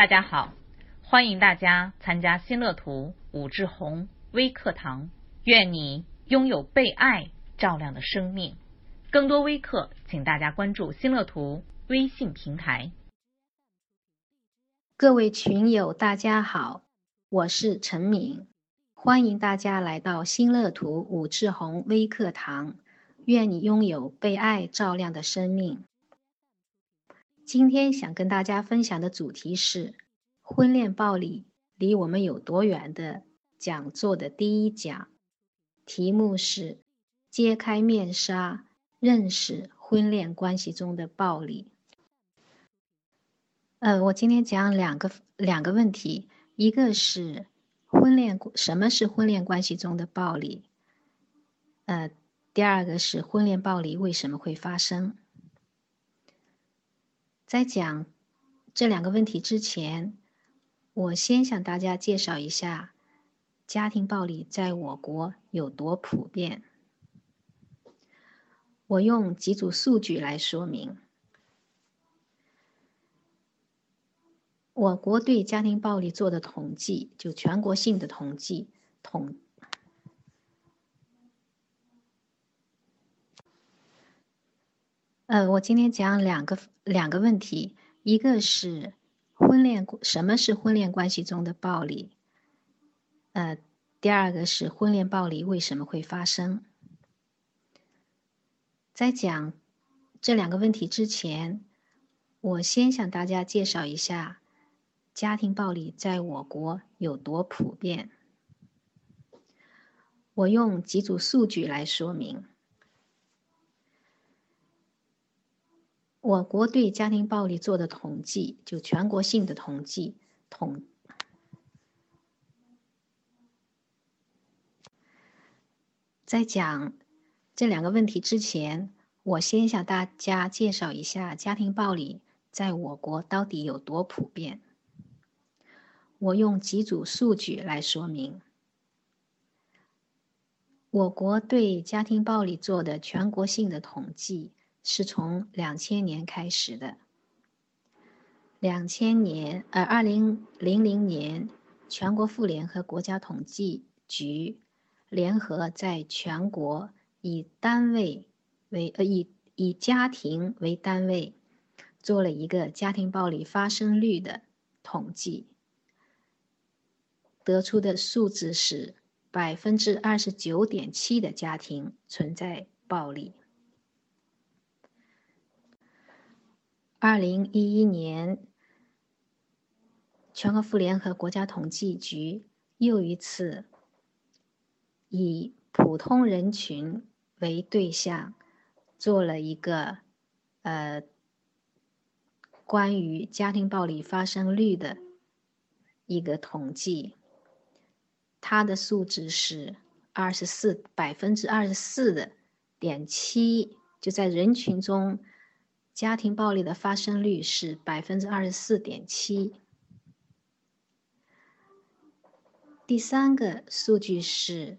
大家好，欢迎大家参加新乐图武志红微课堂。愿你拥有被爱照亮的生命。更多微课，请大家关注新乐图微信平台。各位群友，大家好，我是陈敏，欢迎大家来到新乐图武志红微课堂。愿你拥有被爱照亮的生命。今天想跟大家分享的主题是婚恋暴力离我们有多远的讲座的第一讲，题目是揭开面纱，认识婚恋关系中的暴力。呃，我今天讲两个两个问题，一个是婚恋什么是婚恋关系中的暴力？呃，第二个是婚恋暴力为什么会发生？在讲这两个问题之前，我先向大家介绍一下家庭暴力在我国有多普遍。我用几组数据来说明。我国对家庭暴力做的统计，就全国性的统计统。呃，我今天讲两个两个问题，一个是婚恋什么是婚恋关系中的暴力？呃，第二个是婚恋暴力为什么会发生？在讲这两个问题之前，我先向大家介绍一下家庭暴力在我国有多普遍。我用几组数据来说明。我国对家庭暴力做的统计，就全国性的统计统。在讲这两个问题之前，我先向大家介绍一下家庭暴力在我国到底有多普遍。我用几组数据来说明。我国对家庭暴力做的全国性的统计。是从两千年开始的。两千年，呃，二零零零年，全国妇联和国家统计局联合在全国以单位为呃以以家庭为单位，做了一个家庭暴力发生率的统计，得出的数字是百分之二十九点七的家庭存在暴力。二零一一年，全国妇联和国家统计局又一次以普通人群为对象，做了一个呃关于家庭暴力发生率的一个统计，它的数值是二十四百分之二十四的点七，就在人群中。家庭暴力的发生率是百分之二十四点七。第三个数据是，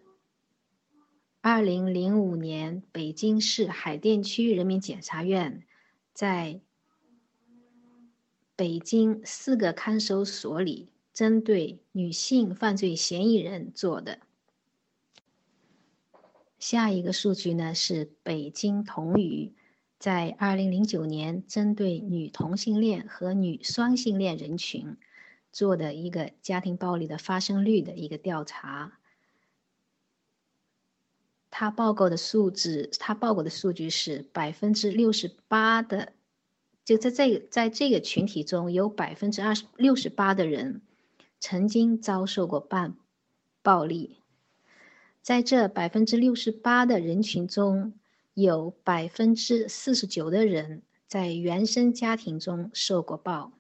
二零零五年北京市海淀区人民检察院在北京四个看守所里针对女性犯罪嫌疑人做的。下一个数据呢是北京同语。在二零零九年，针对女同性恋和女双性恋人群做的一个家庭暴力的发生率的一个调查，他报告的数字，他报告的数据是百分之六十八的，就在这个在这个群体中有百分之二十六十八的人曾经遭受过半暴力，在这百分之六十八的人群中。有百分之四十九的人在原生家庭中受过暴，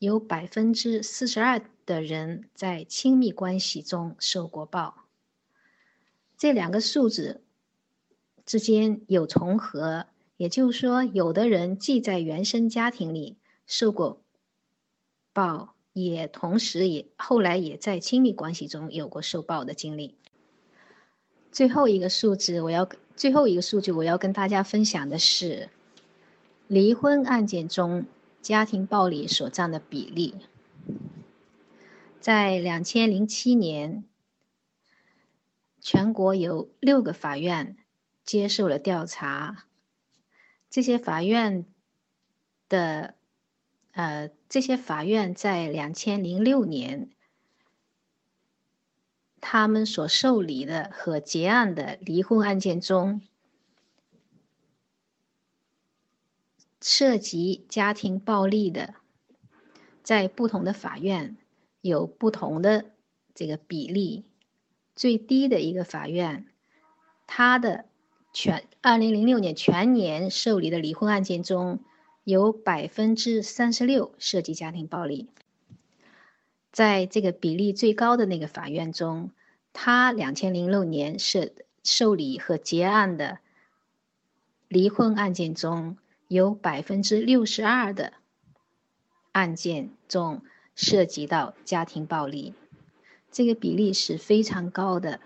有百分之四十二的人在亲密关系中受过暴。这两个数字之间有重合，也就是说，有的人既在原生家庭里受过暴，也同时也后来也在亲密关系中有过受暴的经历。最后一个数字，我要最后一个数据，我要跟大家分享的是，离婚案件中家庭暴力所占的比例。在两千零七年，全国有六个法院接受了调查，这些法院的呃，这些法院在两千零六年，他们所受理的和结案的离婚案件中。涉及家庭暴力的，在不同的法院有不同的这个比例。最低的一个法院，它的全二零零六年全年受理的离婚案件中有百分之三十六涉及家庭暴力。在这个比例最高的那个法院中，他两千零六年受受理和结案的离婚案件中。有百分之六十二的案件中涉及到家庭暴力，这个比例是非常高的。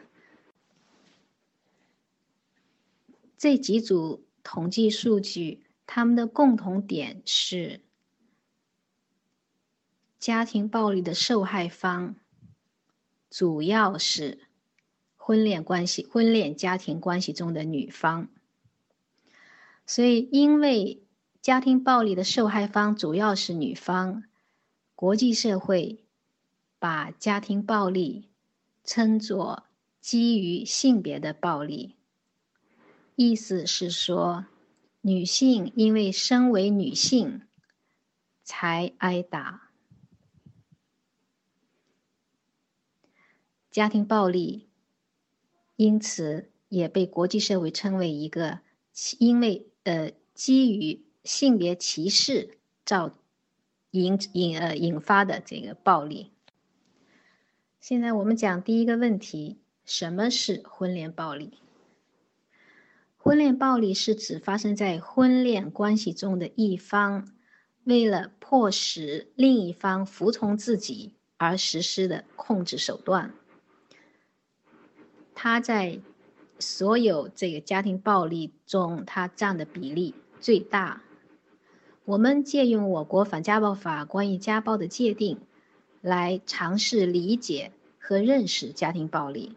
这几组统计数据，他们的共同点是：家庭暴力的受害方主要是婚恋关系、婚恋家庭关系中的女方。所以，因为家庭暴力的受害方主要是女方，国际社会把家庭暴力称作基于性别的暴力，意思是说，女性因为身为女性才挨打。家庭暴力因此也被国际社会称为一个因为。呃，基于性别歧视造引引呃引发的这个暴力。现在我们讲第一个问题：什么是婚恋暴力？婚恋暴力是指发生在婚恋关系中的一方为了迫使另一方服从自己而实施的控制手段。他在。所有这个家庭暴力中，它占的比例最大。我们借用我国反家暴法关于家暴的界定，来尝试理解和认识家庭暴力。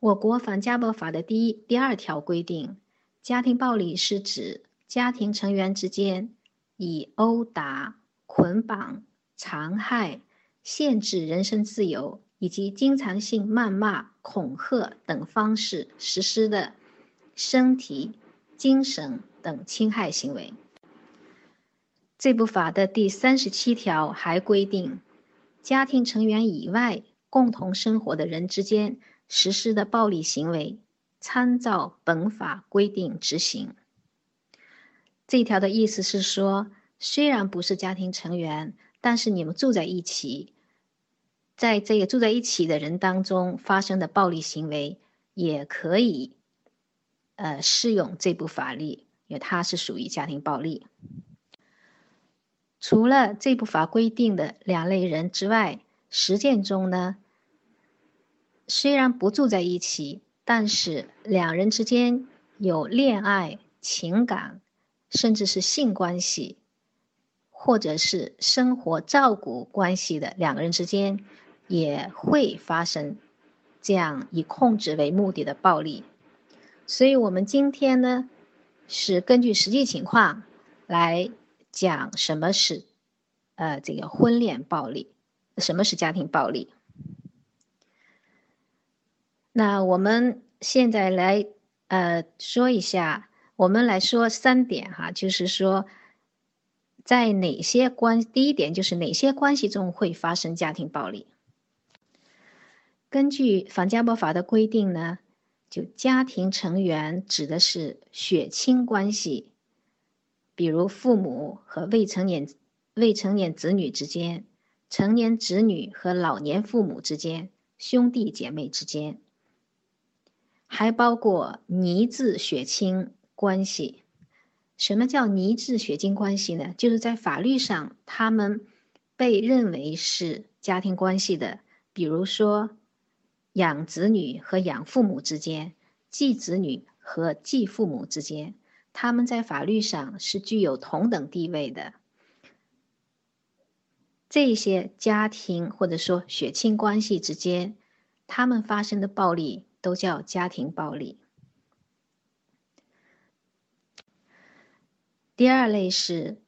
我国反家暴法的第一、第二条规定，家庭暴力是指家庭成员之间以殴打、捆绑、残害、限制人身自由。以及经常性谩骂、恐吓等方式实施的身体、精神等侵害行为。这部法的第三十七条还规定，家庭成员以外共同生活的人之间实施的暴力行为，参照本法规定执行。这条的意思是说，虽然不是家庭成员，但是你们住在一起。在这个住在一起的人当中发生的暴力行为，也可以，呃，适用这部法律，因为它是属于家庭暴力。除了这部法规定的两类人之外，实践中呢，虽然不住在一起，但是两人之间有恋爱、情感，甚至是性关系，或者是生活照顾关系的两个人之间。也会发生这样以控制为目的的暴力，所以我们今天呢是根据实际情况来讲什么是呃这个婚恋暴力，什么是家庭暴力。那我们现在来呃说一下，我们来说三点哈，就是说在哪些关第一点就是哪些关系中会发生家庭暴力。根据反家暴法的规定呢，就家庭成员指的是血亲关系，比如父母和未成年未成年子女之间，成年子女和老年父母之间，兄弟姐妹之间，还包括拟制血亲关系。什么叫拟制血亲关系呢？就是在法律上他们被认为是家庭关系的，比如说。养子女和养父母之间，继子女和继父母之间，他们在法律上是具有同等地位的。这些家庭或者说血亲关系之间，他们发生的暴力都叫家庭暴力。第二类是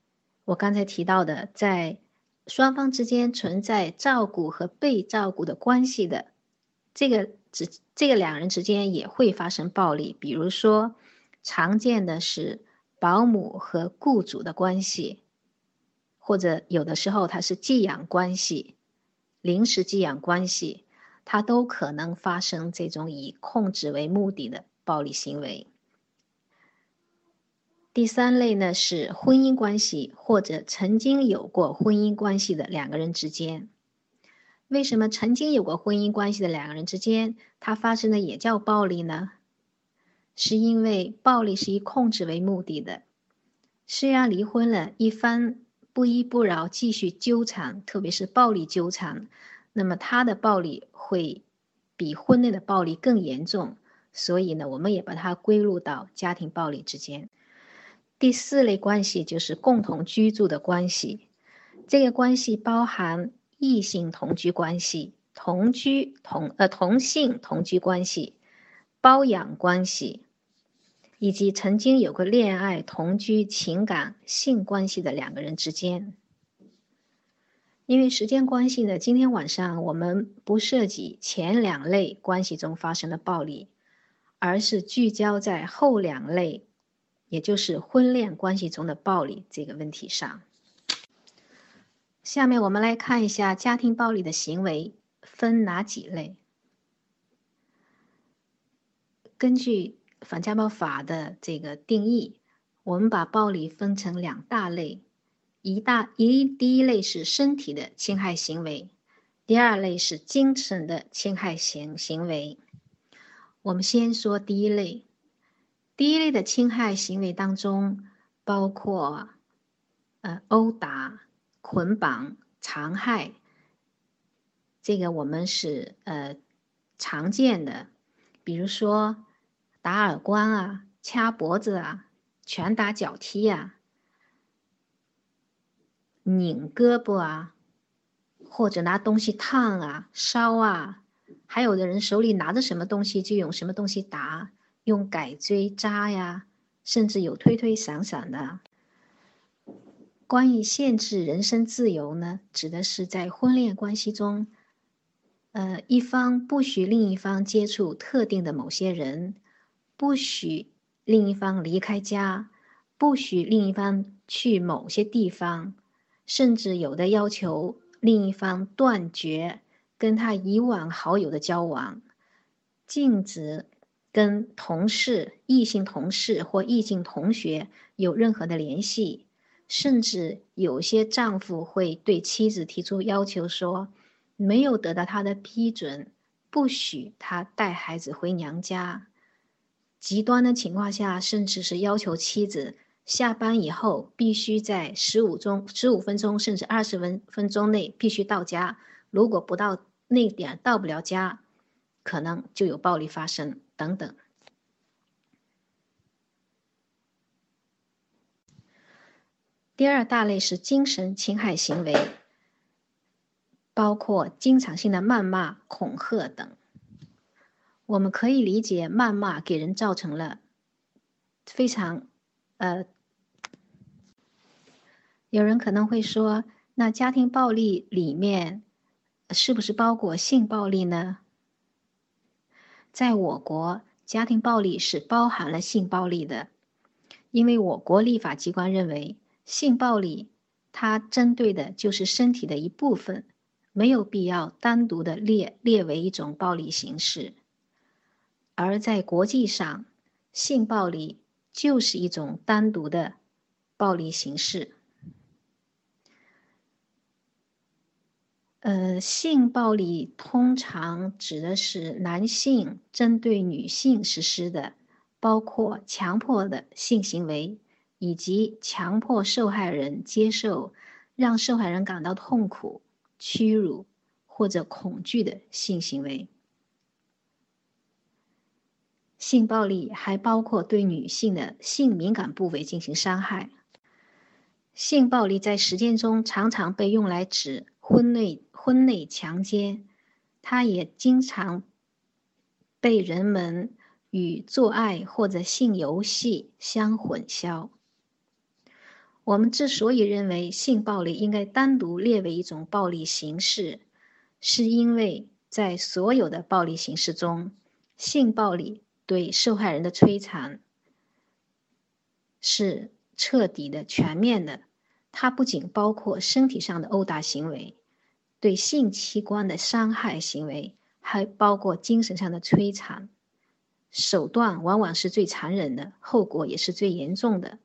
我刚才提到的，在双方之间存在照顾和被照顾的关系的，这个之这个两人之间也会发生暴力。比如说，常见的是保姆和雇主的关系，或者有的时候它是寄养关系、临时寄养关系，它都可能发生这种以控制为目的的暴力行为。第三类呢是婚姻关系或者曾经有过婚姻关系的两个人之间。为什么曾经有过婚姻关系的两个人之间，他发生的也叫暴力呢？是因为暴力是以控制为目的的。虽然离婚了，一方不依不饶继续纠缠，特别是暴力纠缠，那么他的暴力会比婚内的暴力更严重。所以呢，我们也把它归入到家庭暴力之间。第四类关系就是共同居住的关系，这个关系包含异性同居关系、同居同呃同性同居关系、包养关系，以及曾经有过恋爱、同居、情感、性关系的两个人之间。因为时间关系呢，今天晚上我们不涉及前两类关系中发生的暴力，而是聚焦在后两类。也就是婚恋关系中的暴力这个问题上，下面我们来看一下家庭暴力的行为分哪几类。根据反家暴法的这个定义，我们把暴力分成两大类，一大一第一类是身体的侵害行为，第二类是精神的侵害行行为。我们先说第一类。第一类的侵害行为当中，包括呃殴打、捆绑、残害，这个我们是呃常见的，比如说打耳光啊、掐脖子啊、拳打脚踢啊、拧胳膊啊，或者拿东西烫啊、烧啊，还有的人手里拿着什么东西就用什么东西打。用改锥扎呀，甚至有推推搡搡的。关于限制人身自由呢，指的是在婚恋关系中，呃，一方不许另一方接触特定的某些人，不许另一方离开家，不许另一方去某些地方，甚至有的要求另一方断绝跟他以往好友的交往，禁止。跟同事、异性同事或异性同学有任何的联系，甚至有些丈夫会对妻子提出要求，说没有得到他的批准，不许他带孩子回娘家。极端的情况下，甚至是要求妻子下班以后必须在十五钟、十五分钟甚至二十分分钟内必须到家，如果不到那点到不了家，可能就有暴力发生。等等。第二大类是精神侵害行为，包括经常性的谩骂、恐吓等。我们可以理解，谩骂给人造成了非常……呃，有人可能会说，那家庭暴力里面是不是包括性暴力呢？在我国，家庭暴力是包含了性暴力的，因为我国立法机关认为，性暴力它针对的就是身体的一部分，没有必要单独的列列为一种暴力形式。而在国际上，性暴力就是一种单独的暴力形式。呃，性暴力通常指的是男性针对女性实施的，包括强迫的性行为，以及强迫受害人接受让受害人感到痛苦、屈辱或者恐惧的性行为。性暴力还包括对女性的性敏感部位进行伤害。性暴力在实践中常常被用来指。婚内婚内强奸，它也经常被人们与做爱或者性游戏相混淆。我们之所以认为性暴力应该单独列为一种暴力形式，是因为在所有的暴力形式中，性暴力对受害人的摧残是彻底的、全面的。它不仅包括身体上的殴打行为，对性器官的伤害行为，还包括精神上的摧残。手段往往是最残忍的，后果也是最严重的。